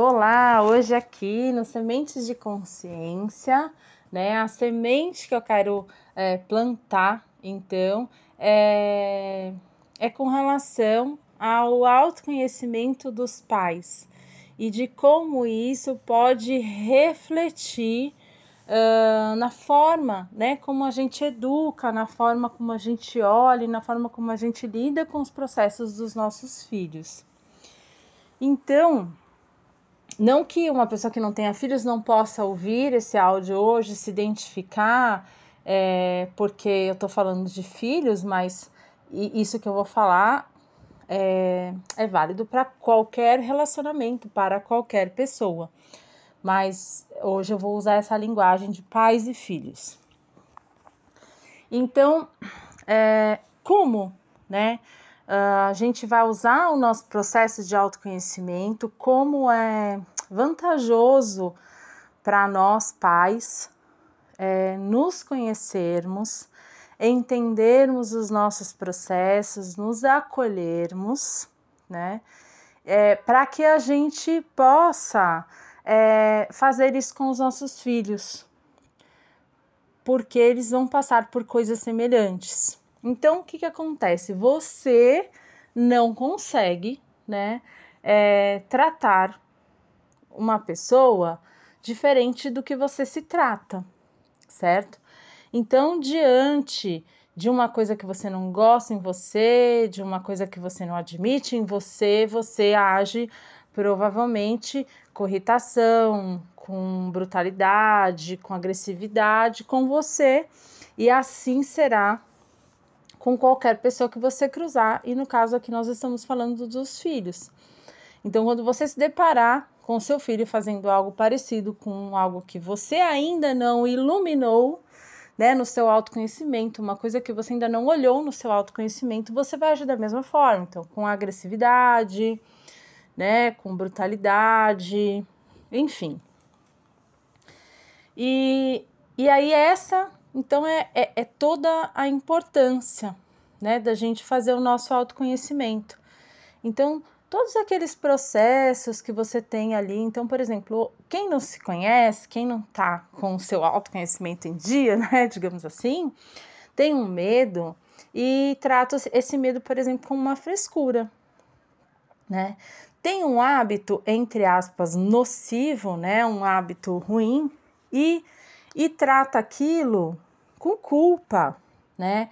Olá, hoje aqui no Sementes de Consciência, né? A semente que eu quero é, plantar, então, é, é com relação ao autoconhecimento dos pais e de como isso pode refletir uh, na forma, né, como a gente educa, na forma como a gente olha, na forma como a gente lida com os processos dos nossos filhos. Então, não que uma pessoa que não tenha filhos não possa ouvir esse áudio hoje, se identificar, é, porque eu estou falando de filhos, mas isso que eu vou falar é, é válido para qualquer relacionamento, para qualquer pessoa. Mas hoje eu vou usar essa linguagem de pais e filhos. Então, é, como, né? A gente vai usar o nosso processo de autoconhecimento, como é vantajoso para nós pais é, nos conhecermos, entendermos os nossos processos, nos acolhermos, né? É, para que a gente possa é, fazer isso com os nossos filhos, porque eles vão passar por coisas semelhantes. Então, o que, que acontece? Você não consegue, né, é, tratar uma pessoa diferente do que você se trata, certo? Então, diante de uma coisa que você não gosta em você, de uma coisa que você não admite em você, você age provavelmente com irritação, com brutalidade, com agressividade com você, e assim será com qualquer pessoa que você cruzar, e no caso aqui nós estamos falando dos filhos. Então, quando você se deparar com seu filho fazendo algo parecido com algo que você ainda não iluminou, né, no seu autoconhecimento, uma coisa que você ainda não olhou no seu autoconhecimento, você vai agir da mesma forma, então, com agressividade, né, com brutalidade, enfim. E, e aí essa então é, é, é toda a importância né, da gente fazer o nosso autoconhecimento. Então, todos aqueles processos que você tem ali. Então, por exemplo, quem não se conhece, quem não está com o seu autoconhecimento em dia, né, digamos assim, tem um medo e trata esse medo, por exemplo, como uma frescura, né? Tem um hábito, entre aspas, nocivo, né, um hábito ruim e e trata aquilo com culpa, né?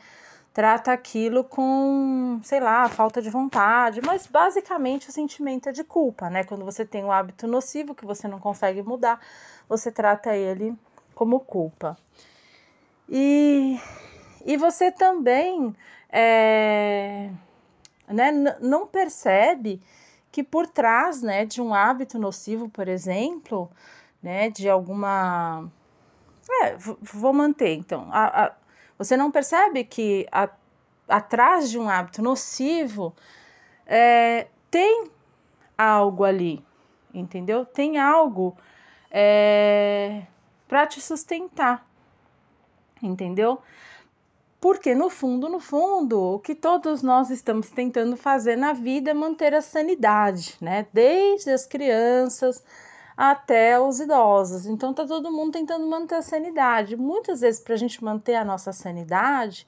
Trata aquilo com, sei lá, falta de vontade, mas basicamente o sentimento é de culpa, né? Quando você tem um hábito nocivo que você não consegue mudar, você trata ele como culpa. E, e você também é, né, não percebe que por trás né, de um hábito nocivo, por exemplo, né, de alguma é, vou manter. Então, a, a, você não percebe que a, atrás de um hábito nocivo é, tem algo ali, entendeu? Tem algo é, para te sustentar, entendeu? Porque no fundo, no fundo, o que todos nós estamos tentando fazer na vida é manter a sanidade, né? Desde as crianças até os idosos. Então tá todo mundo tentando manter a sanidade. Muitas vezes para a gente manter a nossa sanidade,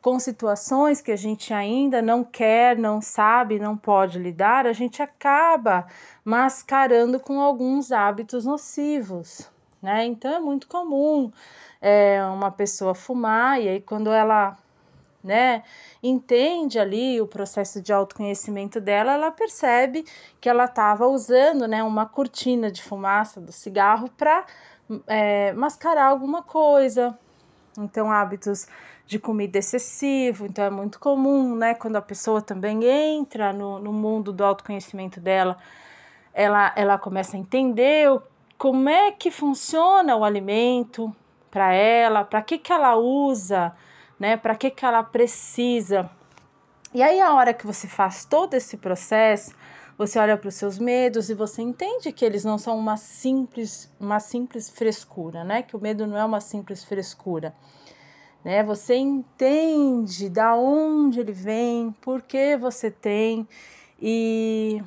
com situações que a gente ainda não quer, não sabe, não pode lidar, a gente acaba mascarando com alguns hábitos nocivos, né? Então é muito comum é, uma pessoa fumar e aí quando ela né, entende ali o processo de autoconhecimento dela, ela percebe que ela estava usando, né, uma cortina de fumaça do cigarro para é, mascarar alguma coisa. Então, hábitos de comida excessivo, então é muito comum, né, quando a pessoa também entra no, no mundo do autoconhecimento dela, ela, ela começa a entender como é que funciona o alimento para ela, para que, que ela usa né? Para que, que ela precisa. E aí, a hora que você faz todo esse processo, você olha para os seus medos e você entende que eles não são uma simples, uma simples frescura, né? Que o medo não é uma simples frescura. Né? Você entende da onde ele vem, por que você tem e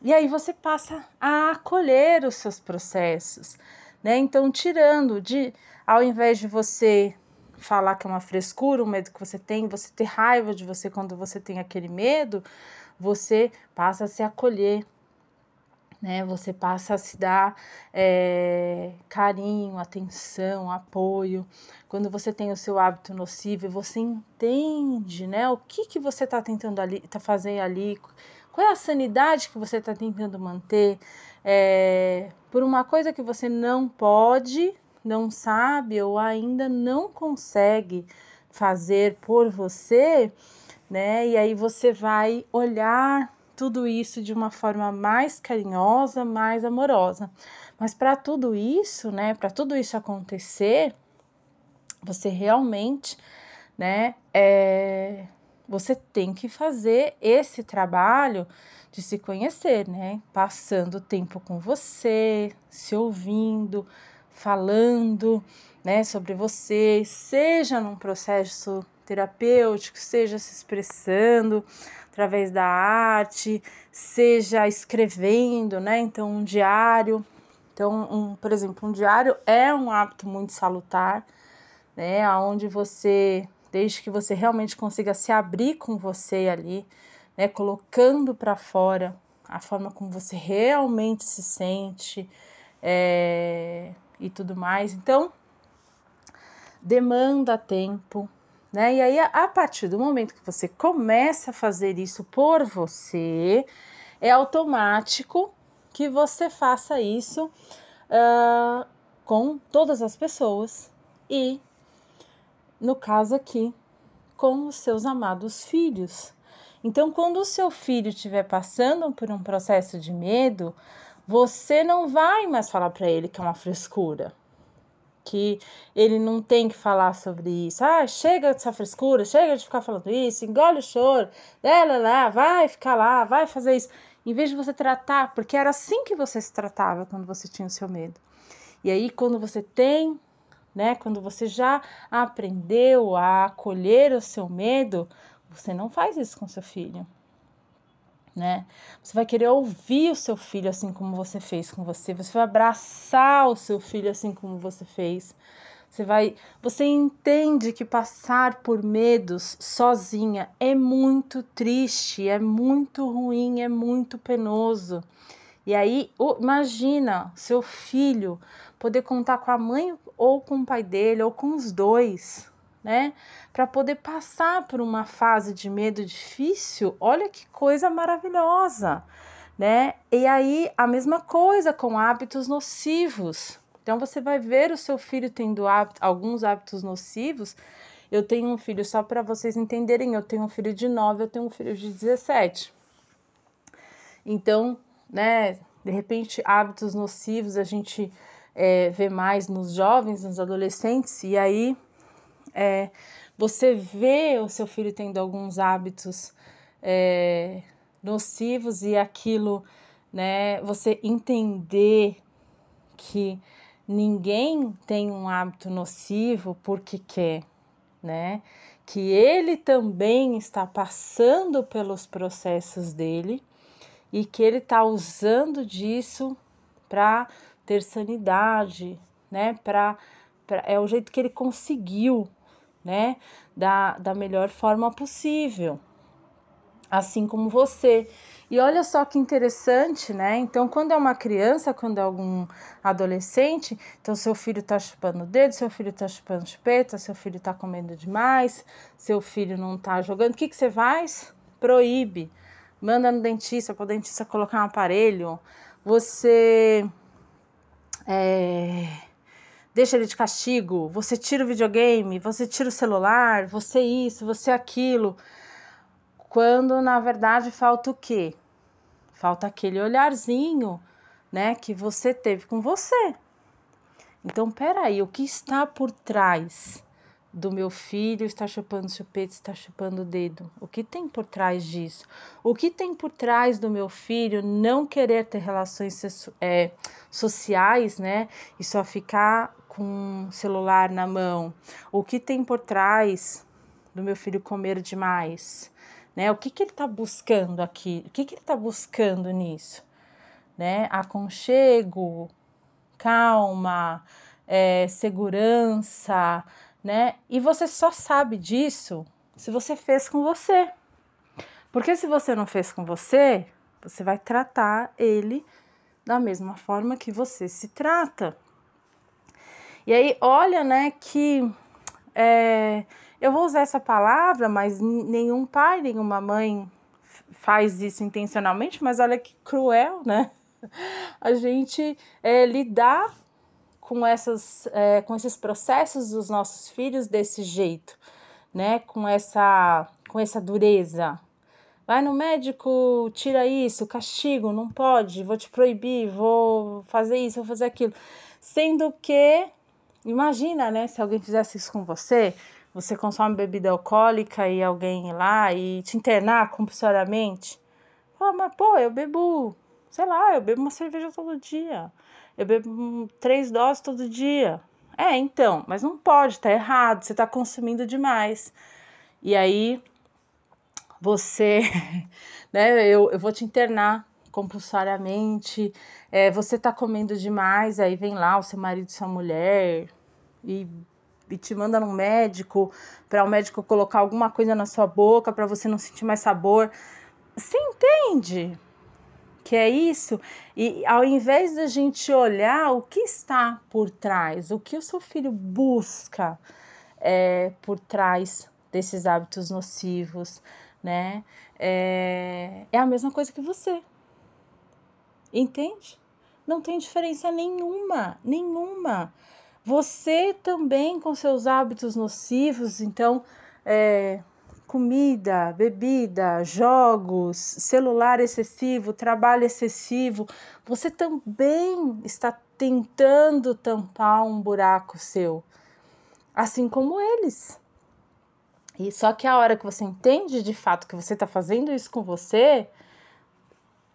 E aí você passa a acolher os seus processos, né? Então, tirando de, ao invés de você falar que é uma frescura, o medo que você tem, você ter raiva de você quando você tem aquele medo, você passa a se acolher, né? Você passa a se dar é, carinho, atenção, apoio. Quando você tem o seu hábito nocivo, você entende, né? O que que você está tentando ali, tá fazendo ali, qual é a sanidade que você está tentando manter é, por uma coisa que você não pode, não sabe ou ainda não consegue fazer por você, né? E aí você vai olhar tudo isso de uma forma mais carinhosa, mais amorosa. Mas para tudo isso, né, para tudo isso acontecer, você realmente, né, é, você tem que fazer esse trabalho de se conhecer, né, passando tempo com você, se ouvindo, falando, né, sobre você, seja num processo terapêutico, seja se expressando, através da arte, seja escrevendo, né? Então, um diário. Então, um, por exemplo, um diário é um hábito muito salutar, né? Onde você, desde que você realmente consiga se abrir com você ali, né? Colocando para fora a forma como você realmente se sente é, e tudo mais. Então, demanda tempo, né? E aí, a partir do momento que você começa a fazer isso por você, é automático que você faça isso uh, com todas as pessoas e, no caso aqui, com os seus amados filhos. Então, quando o seu filho estiver passando por um processo de medo, você não vai mais falar para ele que é uma frescura que ele não tem que falar sobre isso. Ah, chega dessa frescura, chega de ficar falando isso, engole o choro, lá, lá, lá, vai ficar lá, vai fazer isso. Em vez de você tratar, porque era assim que você se tratava quando você tinha o seu medo. E aí, quando você tem, né, quando você já aprendeu a acolher o seu medo, você não faz isso com seu filho né? Você vai querer ouvir o seu filho assim como você fez com você, você vai abraçar o seu filho assim como você fez. Você vai, você entende que passar por medos sozinha é muito triste, é muito ruim, é muito penoso. E aí, imagina seu filho poder contar com a mãe ou com o pai dele ou com os dois, né? Para poder passar por uma fase de medo difícil, olha que coisa maravilhosa, né? E aí a mesma coisa com hábitos nocivos. Então você vai ver o seu filho tendo alguns hábitos nocivos. Eu tenho um filho, só para vocês entenderem, eu tenho um filho de 9, eu tenho um filho de 17. Então, né, de repente, hábitos nocivos a gente é, vê mais nos jovens, nos adolescentes, e aí é, você vê o seu filho tendo alguns hábitos é, nocivos e aquilo, né? Você entender que ninguém tem um hábito nocivo porque quer, né? Que ele também está passando pelos processos dele e que ele está usando disso para ter sanidade, né? Para é o jeito que ele conseguiu né? Da, da melhor forma possível, assim como você. E olha só que interessante, né? Então, quando é uma criança, quando é algum adolescente, então seu filho tá chupando o dedo, seu filho tá chupando chupeta, seu filho tá comendo demais, seu filho não tá jogando, o que, que você faz? Proíbe. Manda no dentista para o dentista colocar um aparelho. Você é, deixa ele de castigo, você tira o videogame, você tira o celular, você isso, você aquilo. Quando na verdade falta o quê? Falta aquele olharzinho, né, que você teve com você. Então, peraí, o que está por trás do meu filho está chupando chupeta, está chupando o dedo. O que tem por trás disso? O que tem por trás do meu filho não querer ter relações é, sociais, né? E só ficar com o celular na mão? O que tem por trás do meu filho comer demais? Né? O que, que ele está buscando aqui? O que, que ele está buscando nisso? né? Aconchego, calma, é, segurança, né? E você só sabe disso se você fez com você. Porque se você não fez com você, você vai tratar ele da mesma forma que você se trata. E aí, olha, né, que é, eu vou usar essa palavra, mas nenhum pai, nenhuma mãe faz isso intencionalmente, mas olha que cruel, né? A gente é, lidar com, essas, é, com esses processos dos nossos filhos desse jeito, né? Com essa, com essa dureza, Vai no médico, tira isso, castigo, não pode, vou te proibir, vou fazer isso, vou fazer aquilo. Sendo que, imagina, né, se alguém fizesse isso com você, você consome bebida alcoólica e alguém ir lá e te internar compulsoriamente. Fala, mas pô, eu bebo, sei lá, eu bebo uma cerveja todo dia. Eu bebo três doses todo dia. É, então, mas não pode, tá errado, você tá consumindo demais. E aí você, né, eu, eu vou te internar compulsoriamente, é, você tá comendo demais, aí vem lá o seu marido, sua mulher e, e te manda no médico para o médico colocar alguma coisa na sua boca para você não sentir mais sabor. Você entende que é isso? E ao invés da gente olhar o que está por trás, o que o seu filho busca é, por trás desses hábitos nocivos, né? É, é a mesma coisa que você. Entende? Não tem diferença nenhuma, nenhuma. Você também com seus hábitos nocivos, então, é, comida, bebida, jogos, celular excessivo, trabalho excessivo, você também está tentando tampar um buraco seu, assim como eles. E só que a hora que você entende de fato que você está fazendo isso com você,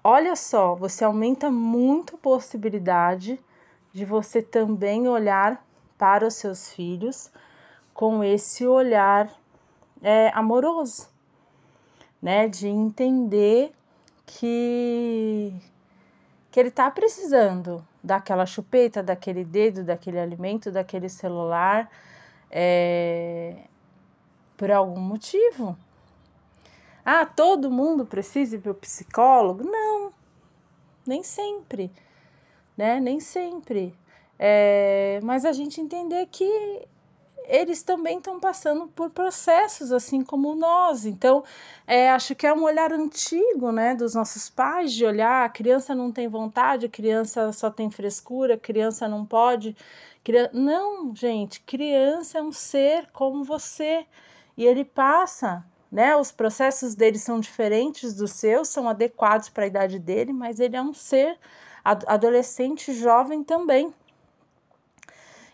olha só, você aumenta muito a possibilidade de você também olhar para os seus filhos com esse olhar é, amoroso, né? De entender que que ele está precisando daquela chupeta, daquele dedo, daquele alimento, daquele celular, é, por algum motivo. Ah, todo mundo precisa ir para o psicólogo? Não, nem sempre, né? Nem sempre. É, mas a gente entender que eles também estão passando por processos assim como nós. Então, é, acho que é um olhar antigo, né, dos nossos pais de olhar, a criança não tem vontade, a criança só tem frescura, a criança não pode. Não, gente, criança é um ser como você e ele passa, né? Os processos dele são diferentes dos seus, são adequados para a idade dele, mas ele é um ser adolescente jovem também.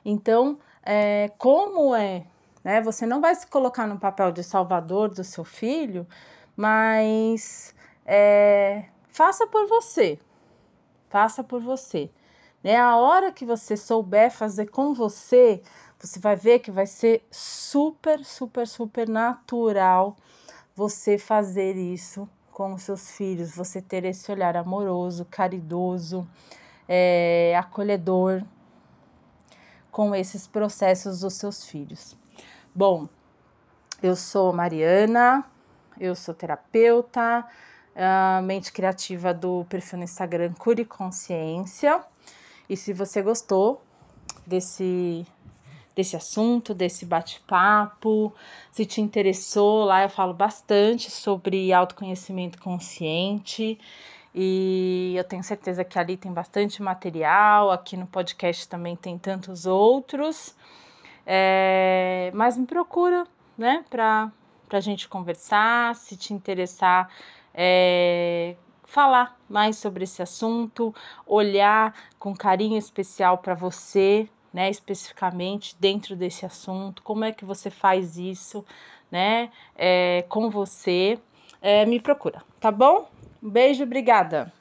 Então, é, como é, né? Você não vai se colocar no papel de salvador do seu filho, mas é, faça por você, faça por você. Né? A hora que você souber fazer com você, você vai ver que vai ser super, super, super natural você fazer isso com os seus filhos, você ter esse olhar amoroso, caridoso, é, acolhedor com esses processos dos seus filhos. Bom, eu sou Mariana, eu sou terapeuta, mente criativa do perfil no Instagram Cure Consciência. E se você gostou desse desse assunto, desse bate-papo. Se te interessou, lá eu falo bastante sobre autoconhecimento consciente. E eu tenho certeza que ali tem bastante material, aqui no podcast também tem tantos outros. É, mas me procura, né, para a gente conversar, se te interessar, é, falar mais sobre esse assunto, olhar com carinho especial para você, né, especificamente dentro desse assunto, como é que você faz isso, né, é, com você, é, me procura, tá bom? Um beijo, obrigada!